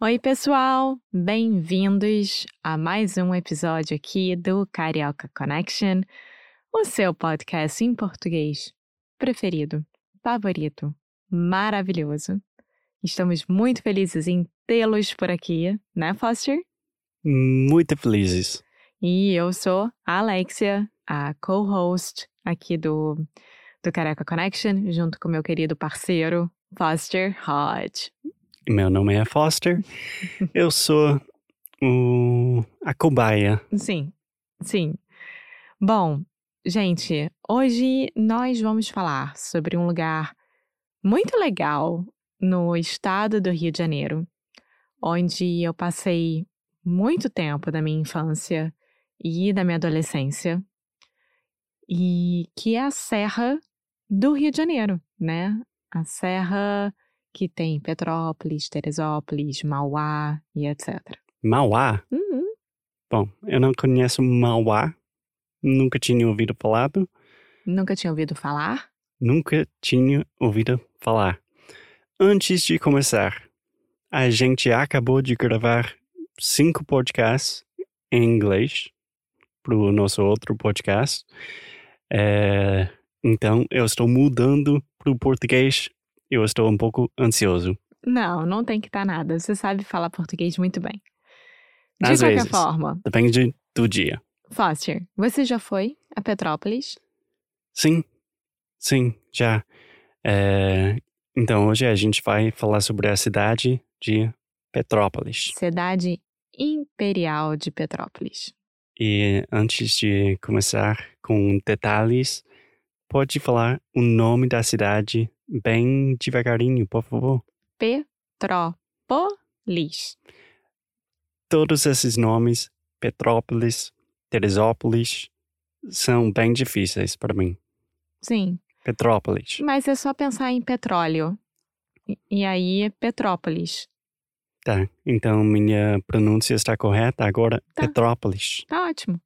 Oi, pessoal! Bem-vindos a mais um episódio aqui do Carioca Connection, o seu podcast em português preferido, favorito, maravilhoso. Estamos muito felizes em tê-los por aqui, né, Foster? Muito felizes. E eu sou a Alexia, a co-host aqui do, do Careca Connection, junto com meu querido parceiro, Foster Hodge. Meu nome é Foster. eu sou o, a cobaia. Sim, sim. Bom, gente, hoje nós vamos falar sobre um lugar muito legal no estado do Rio de Janeiro, onde eu passei muito tempo da minha infância e da minha adolescência, e que é a Serra do Rio de Janeiro, né? A Serra que tem Petrópolis, Teresópolis, Mauá e etc. Mauá? Uhum. Bom, eu não conheço Mauá, nunca tinha ouvido falar. Nunca tinha ouvido falar? Nunca tinha ouvido falar. Antes de começar, a gente acabou de gravar cinco podcasts em inglês para o nosso outro podcast. É, então, eu estou mudando para o português. Eu estou um pouco ansioso. Não, não tem que estar tá nada. Você sabe falar português muito bem. De Às qualquer vezes. forma. Depende do dia. Foster, você já foi a Petrópolis? Sim, sim, já. É, então, hoje a gente vai falar sobre a cidade de Petrópolis. Cidade Imperial de Petrópolis. E antes de começar com detalhes, pode falar o nome da cidade bem devagarinho, por favor. Petrópolis. Todos esses nomes, Petrópolis, Teresópolis, são bem difíceis para mim. Sim, Petrópolis. mas é só pensar em petróleo. E- aí é Petrópolis. Tá, então minha pronúncia está correta agora. Tá. Petrópolis. Tá ótimo.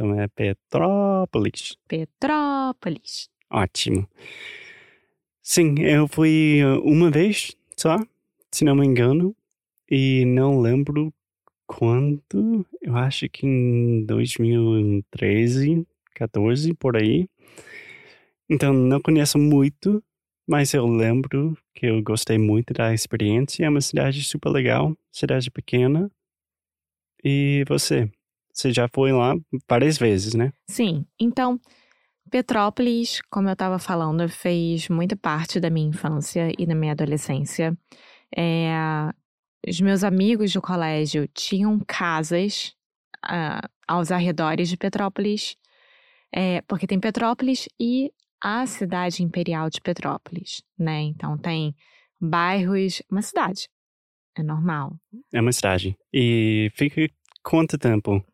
Então é Petrópolis. Petrópolis. Ótimo. Sim, eu fui uh, uma vez só, se não me engano, e não lembro quando. Eu acho que em 2013, 14, por aí. Então não conheço muito, mas eu lembro que eu gostei muito da experiência. É uma cidade super legal, cidade pequena. E você? Você já foi lá várias vezes, né? Sim, então, Petrópolis, como eu estava falando, fez muita parte da minha infância e da minha adolescência. É, os meus amigos do colégio tinham casas ah, aos arredores de Petrópolis, é, porque tem Petrópolis e a cidade imperial de Petrópolis, né? Então tem bairros, uma cidade, é normal. É uma cidade. E fica quanto tempo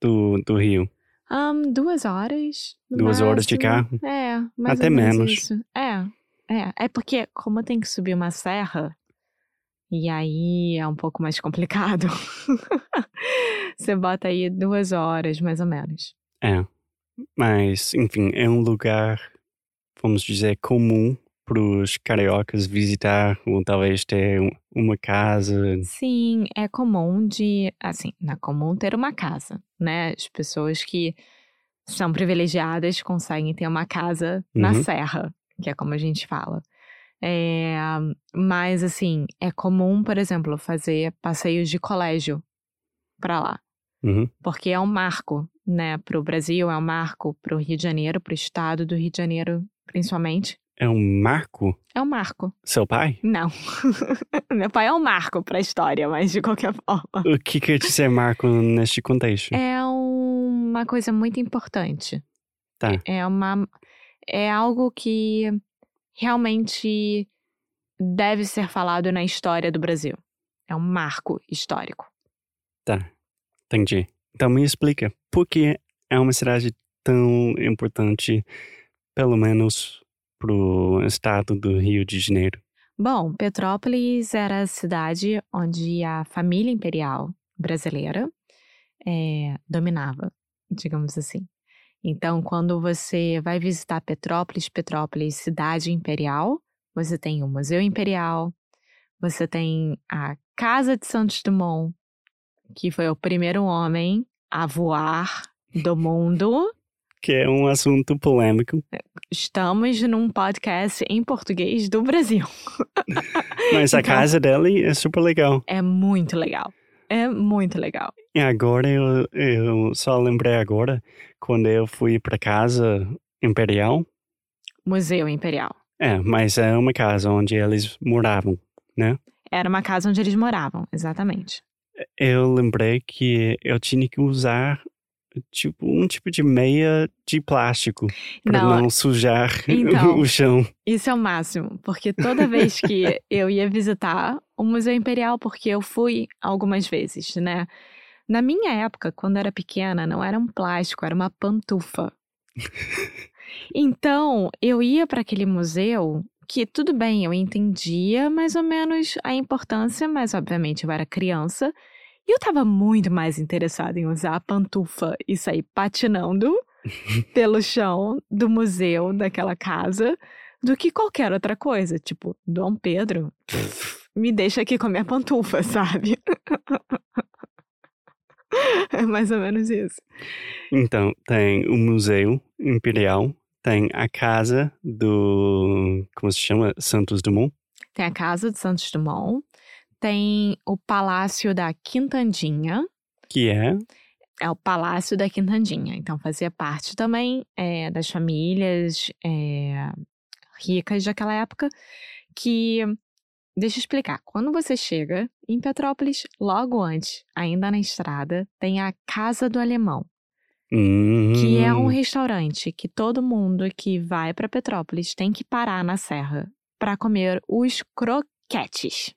do, do Rio? Ahn, duas horas. Duas horas de máximo. carro? É, mais Até menos. isso. É, é. É porque, como tem que subir uma serra, e aí é um pouco mais complicado. Você bota aí duas horas, mais ou menos. É. Mas, enfim, é um lugar, vamos dizer, comum para os cariocas visitar ou talvez ter um- uma casa. Sim, é comum de. Assim, não é comum ter uma casa, né? As pessoas que são privilegiadas conseguem ter uma casa na Uhum. serra, que é como a gente fala. É, mas, assim, é comum, por exemplo, fazer passeios de colégio pra lá. Uhum. Porque é um marco, né? Para o Brasil, é um marco para o Rio de Janeiro, para o estado do Rio de Janeiro, principalmente. É um marco? É o Marco. Seu pai? Não. Meu pai é o Marco pra história, mas de qualquer forma. O que quer dizer marco neste contexto? É uma coisa muito importante. Tá. É uma. É algo que realmente deve ser falado na história do Brasil. É um marco histórico. Tá. Entendi. Então me explica, por que é uma cidade tão importante, pelo menos pro estado do Rio de Janeiro? Bom, Petrópolis era a cidade onde a família imperial brasileira eh, dominava, digamos assim. Então, quando você vai visitar Petrópolis, Petrópolis, cidade imperial, você tem o Museu Imperial, você tem a Casa de Santos Dumont, que foi o primeiro homem a voar do mundo. Que é um assunto polêmico. Estamos num podcast em português do Brasil. Mas a Então- casa dele é super legal. É muito legal. É muito legal. E agora eu, eu só lembrei agora, quando eu fui pra casa imperial. Museu Imperial. É, mas é uma casa onde eles moravam. Era uma casa onde eles moravam, exatamente. Eu lembrei que eu tinha que usar tipo um tipo de meia de plástico para Não, não, sujar Então. o chão. Isso é o máximo, porque toda vez que eu ia visitar o Museu Imperial, porque eu fui algumas vezes, né? Na minha época, quando eu era pequena, não era um plástico, era uma pantufa. Então, eu ia para aquele museu que tudo bem, eu entendia mais ou menos a importância, mas obviamente eu era criança. E eu tava muito mais interessada em usar a pantufa e sair patinando pelo chão do museu daquela casa do que qualquer outra coisa. Tipo, Dom Pedro, me deixa aqui com a minha pantufa, sabe? é mais ou menos isso. Então, tem o Museu Imperial, tem a casa do. Como se chama? Santos Dumont. Tem a Casa de Santos Dumont, tem o Palácio da Quintandinha, Que é. é o Palácio da Quintandinha. Então, fazia parte também é, das famílias é, ricas daquela época. Que, deixa eu explicar, quando você chega em Petrópolis, logo antes, ainda na estrada, tem a Casa do Alemão, que é um Hum, restaurante que todo mundo que vai para Petrópolis tem que parar na serra para comer os croquetes.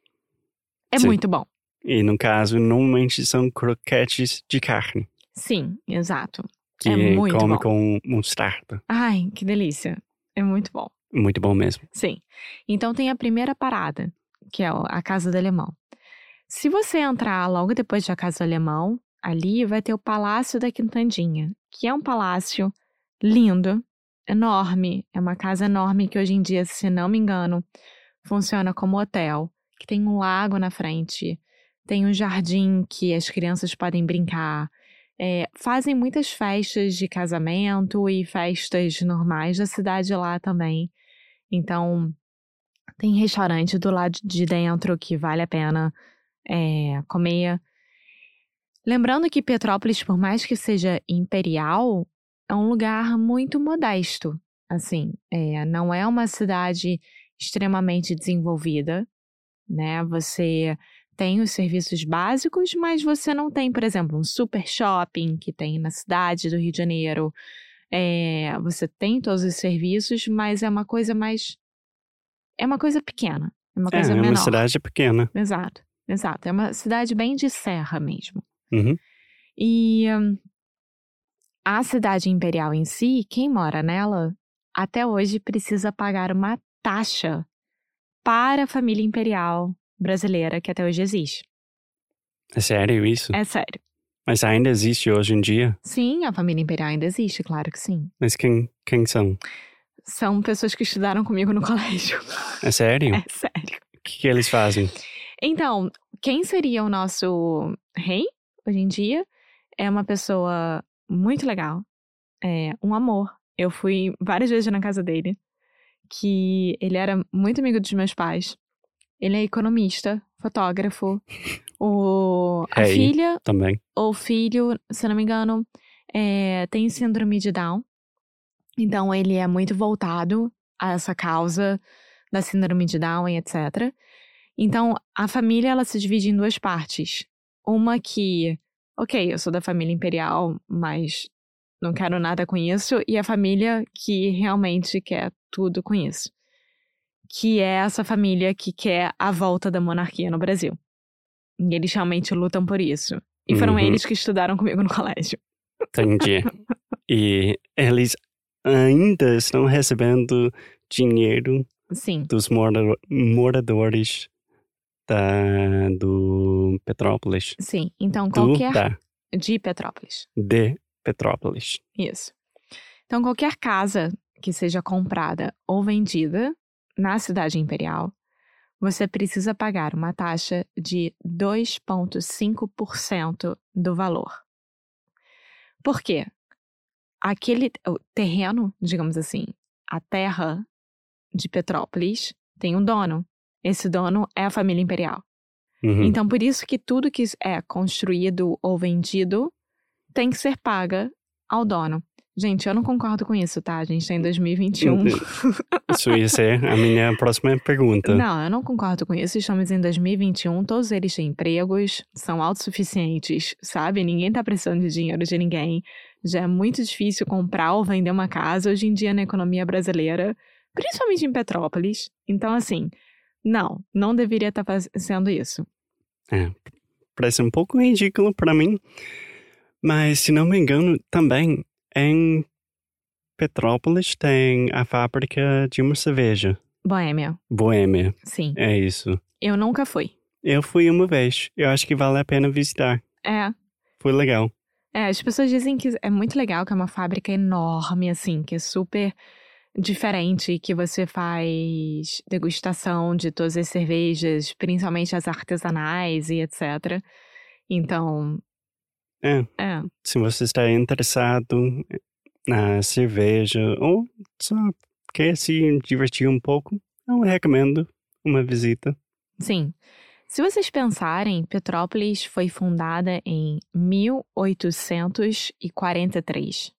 É Sim. muito bom. E no caso, normalmente são croquetes de carne. Sim, exato. Que É muito come bom. com mostarda. Ai, que delícia. É muito bom. Muito bom mesmo. Sim. Então tem a primeira parada, que é a Casa do Alemão. Se você entrar logo depois da Casa do Alemão, ali vai ter o Palácio da Quintandinha, que é um palácio lindo, enorme. É uma casa enorme que hoje em dia, se não me engano, funciona como hotel, que tem um lago na frente, tem um jardim que as crianças podem brincar. É, fazem muitas festas de casamento e festas normais da cidade lá também. Então, tem restaurante do lado de dentro que vale a pena é, comer. Lembrando que Petrópolis, por mais que seja imperial, é um lugar muito modesto. Assim, é, não é uma cidade extremamente desenvolvida, né? Você tem os serviços básicos, mas você não tem, por exemplo, um super shopping que tem na cidade do Rio de Janeiro. É, você tem todos os serviços, mas é uma coisa mais. É uma coisa pequena. É uma É, coisa é menor. uma cidade pequena. Exato, exato. É uma cidade bem de serra mesmo. Uhum. E hum, a cidade imperial em si, quem mora nela, até hoje precisa pagar uma taxa para a família imperial brasileira que até hoje existe. É sério isso? É sério. Mas ainda existe hoje em dia? Sim, a família imperial ainda existe, claro que sim. Mas quem, quem são? São pessoas que estudaram comigo no colégio. É sério? É sério. O que, que eles fazem? Então, quem seria o nosso rei hoje em dia é uma pessoa muito legal, é um amor. Eu fui várias vezes na casa dele, que ele era muito amigo dos meus pais. Ele é economista, fotógrafo. O, a Rei. filha Também. ou filho, se não me engano, é, tem síndrome de Down. Então ele é muito voltado a essa causa da síndrome de Down e etc. Então, a família ela se divide em duas partes. Uma que, ok, eu sou da família imperial, mas não quero nada com isso, e a família que realmente quer tudo com isso. Que é essa família que quer a volta da monarquia no Brasil. E eles realmente lutam por isso. E foram Uhum. eles que estudaram comigo no colégio. Entendi. e eles ainda estão recebendo dinheiro Sim, dos mora moradores da, do Petrópolis. sim. Então, Do, qualquer. da, De Petrópolis. de Petrópolis. Isso. Então, qualquer casa que seja comprada ou vendida na cidade imperial, você precisa pagar uma taxa de 2,5% do valor. Por quê? Aquele o terreno, digamos assim, a terra de Petrópolis tem um dono. Esse dono é a família imperial. Uhum. Então, por isso que tudo que é construído ou vendido tem que ser paga ao dono. Gente, eu não concordo com isso, tá? A gente tá em 2021. Isso ia ser a minha próxima pergunta. Não, eu não concordo com isso. Estamos em 2021, todos eles têm empregos, são autossuficientes, sabe? Ninguém tá precisando de dinheiro de ninguém. Já é muito difícil comprar ou vender uma casa hoje em dia na economia brasileira, principalmente em Petrópolis. Então, assim, não, não deveria estar fazendo isso. Parece um pouco ridículo para mim. Mas, se não me engano, também em Petrópolis tem a fábrica de uma cerveja. Boêmia, Boêmia. sim. É isso. Eu nunca fui. Eu fui uma vez. Eu acho que vale a pena visitar. É, Foi legal. É, as pessoas dizem que é muito legal, que é uma fábrica enorme, assim, que é super diferente, que você faz degustação de todas as cervejas, principalmente as artesanais e etc. Então, É. é, Se você está interessado na cerveja ou só quer se divertir um pouco, eu recomendo uma visita. sim. Se vocês pensarem, Petrópolis foi fundada em 1843.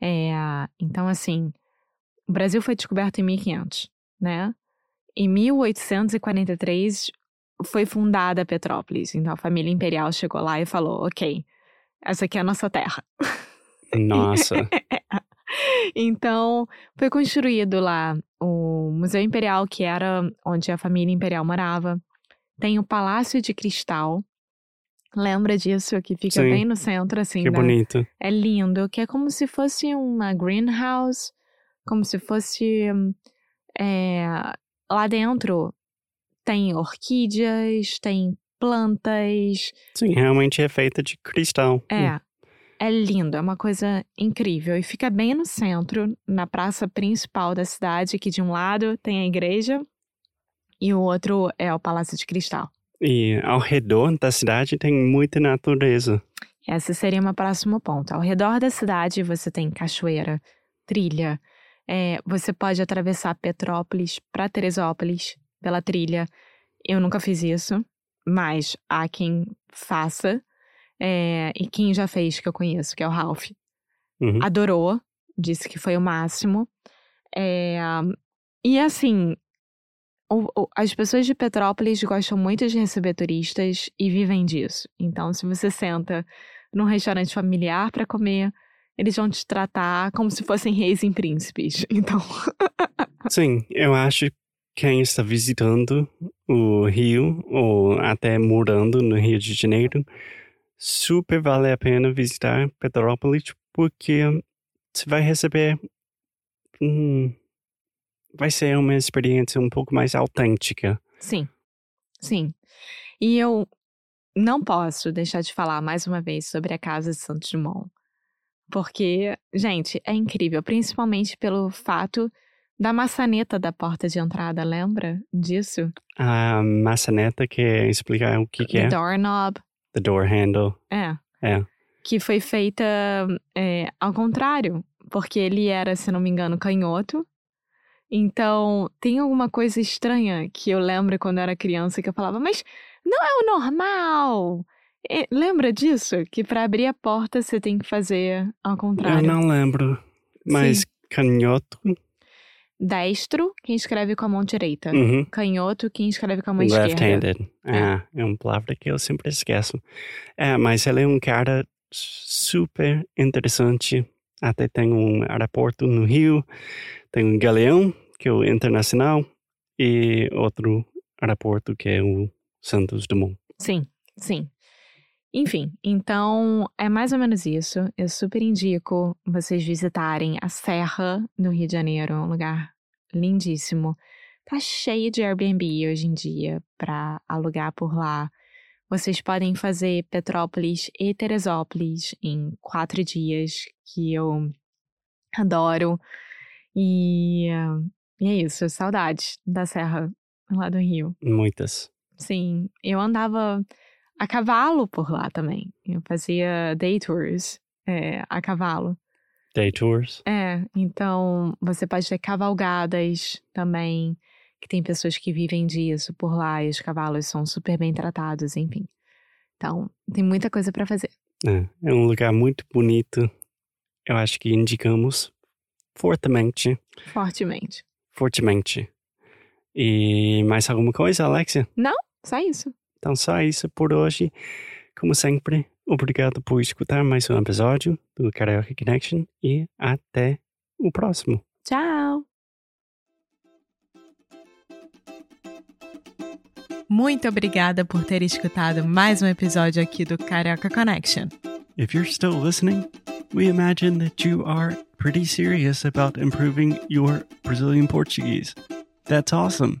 É, então, assim, o Brasil foi descoberto em 1500, né? Em 1843 foi fundada Petrópolis. Então, a família imperial chegou lá e falou: ok, essa aqui é a nossa terra. Nossa. Então, foi construído lá o Museu Imperial, que era onde a família imperial morava. Tem o Palácio de Cristal. Lembra disso? Que fica Sim. bem no centro, assim. que da- bonito. É lindo, que é como se fosse uma greenhouse, como se fosse. é, lá dentro tem orquídeas, tem plantas. Sim, realmente é feita de cristal. É. É lindo, é uma coisa incrível. E fica bem no centro, na praça principal da cidade, que de um lado tem a igreja e o outro é o Palácio de Cristal. E ao redor da cidade tem muita natureza. Esse seria meu próximo ponto. Ao redor da cidade você tem cachoeira, trilha. é, você pode atravessar Petrópolis para Teresópolis pela trilha. Eu nunca fiz isso, mas há quem faça. é, e quem já fez que eu conheço, que é o Ralph. Uhum. Adorou, disse que foi o máximo. É, e assim, o- o- as pessoas de Petrópolis gostam muito de receber turistas e vivem disso. Então, se você senta num restaurante familiar para comer, eles vão te tratar como se fossem reis e príncipes. Então, Sim, eu acho quem está visitando o Rio ou até morando no Rio de Janeiro, super vale a pena visitar Petrópolis porque você vai receber. hum, vai ser uma experiência um pouco mais autêntica. sim, sim. E eu não posso deixar de falar mais uma vez sobre a Casa de Santos Dumont. Porque, gente, é incrível, principalmente pelo fato da maçaneta da porta de entrada, lembra disso? A maçaneta quer explicar o que, que The é? doorknob. The door handle. É. É. Que foi feita é, ao contrário, porque ele era, se não me engano, canhoto. Então, tem alguma coisa estranha que eu lembro quando eu era criança que eu falava, mas não é o normal. E- lembra disso? Que para abrir a porta você tem que fazer ao Eu contrário. não lembro. Mas Sim. canhoto? Destro, quem escreve com a mão direita. Uhum. Canhoto, quem escreve com a mão esquerda. Left-handed. É. É uma palavra que eu sempre esqueço. É, mas ele é um cara super interessante. Até tem um aeroporto no Rio, tem um Galeão, que é o internacional, e outro aeroporto que é o Santos Dumont. Sim, sim. Enfim, então é mais ou menos isso. Eu super indico vocês visitarem a Serra do Rio de Janeiro, um lugar lindíssimo. Tá cheio de Airbnb hoje em dia para alugar por lá. Vocês podem fazer Petrópolis e Teresópolis em quatro dias, que eu adoro. E, e é isso, saudades da Serra lá do Rio. Muitas. Sim, eu andava a cavalo por lá também. Eu fazia day tours é, a cavalo. Day tours. É, então você pode ter cavalgadas também, que tem pessoas que vivem disso por lá e os cavalos são super bem tratados, enfim. Então, tem muita coisa para fazer. É, é um lugar muito bonito. Eu acho que indicamos fortemente. Fortemente. Fortemente. E mais alguma coisa, Alexia? Só isso. Então, só isso por hoje. Como sempre, obrigado por escutar mais um episódio do Karaoke Connection e até o próximo. Tchau! Muito obrigada por ter escutado mais um episódio aqui do Carioca Connection. If you're still listening, we imagine that you are pretty serious about improving your Brazilian Portuguese. That's awesome.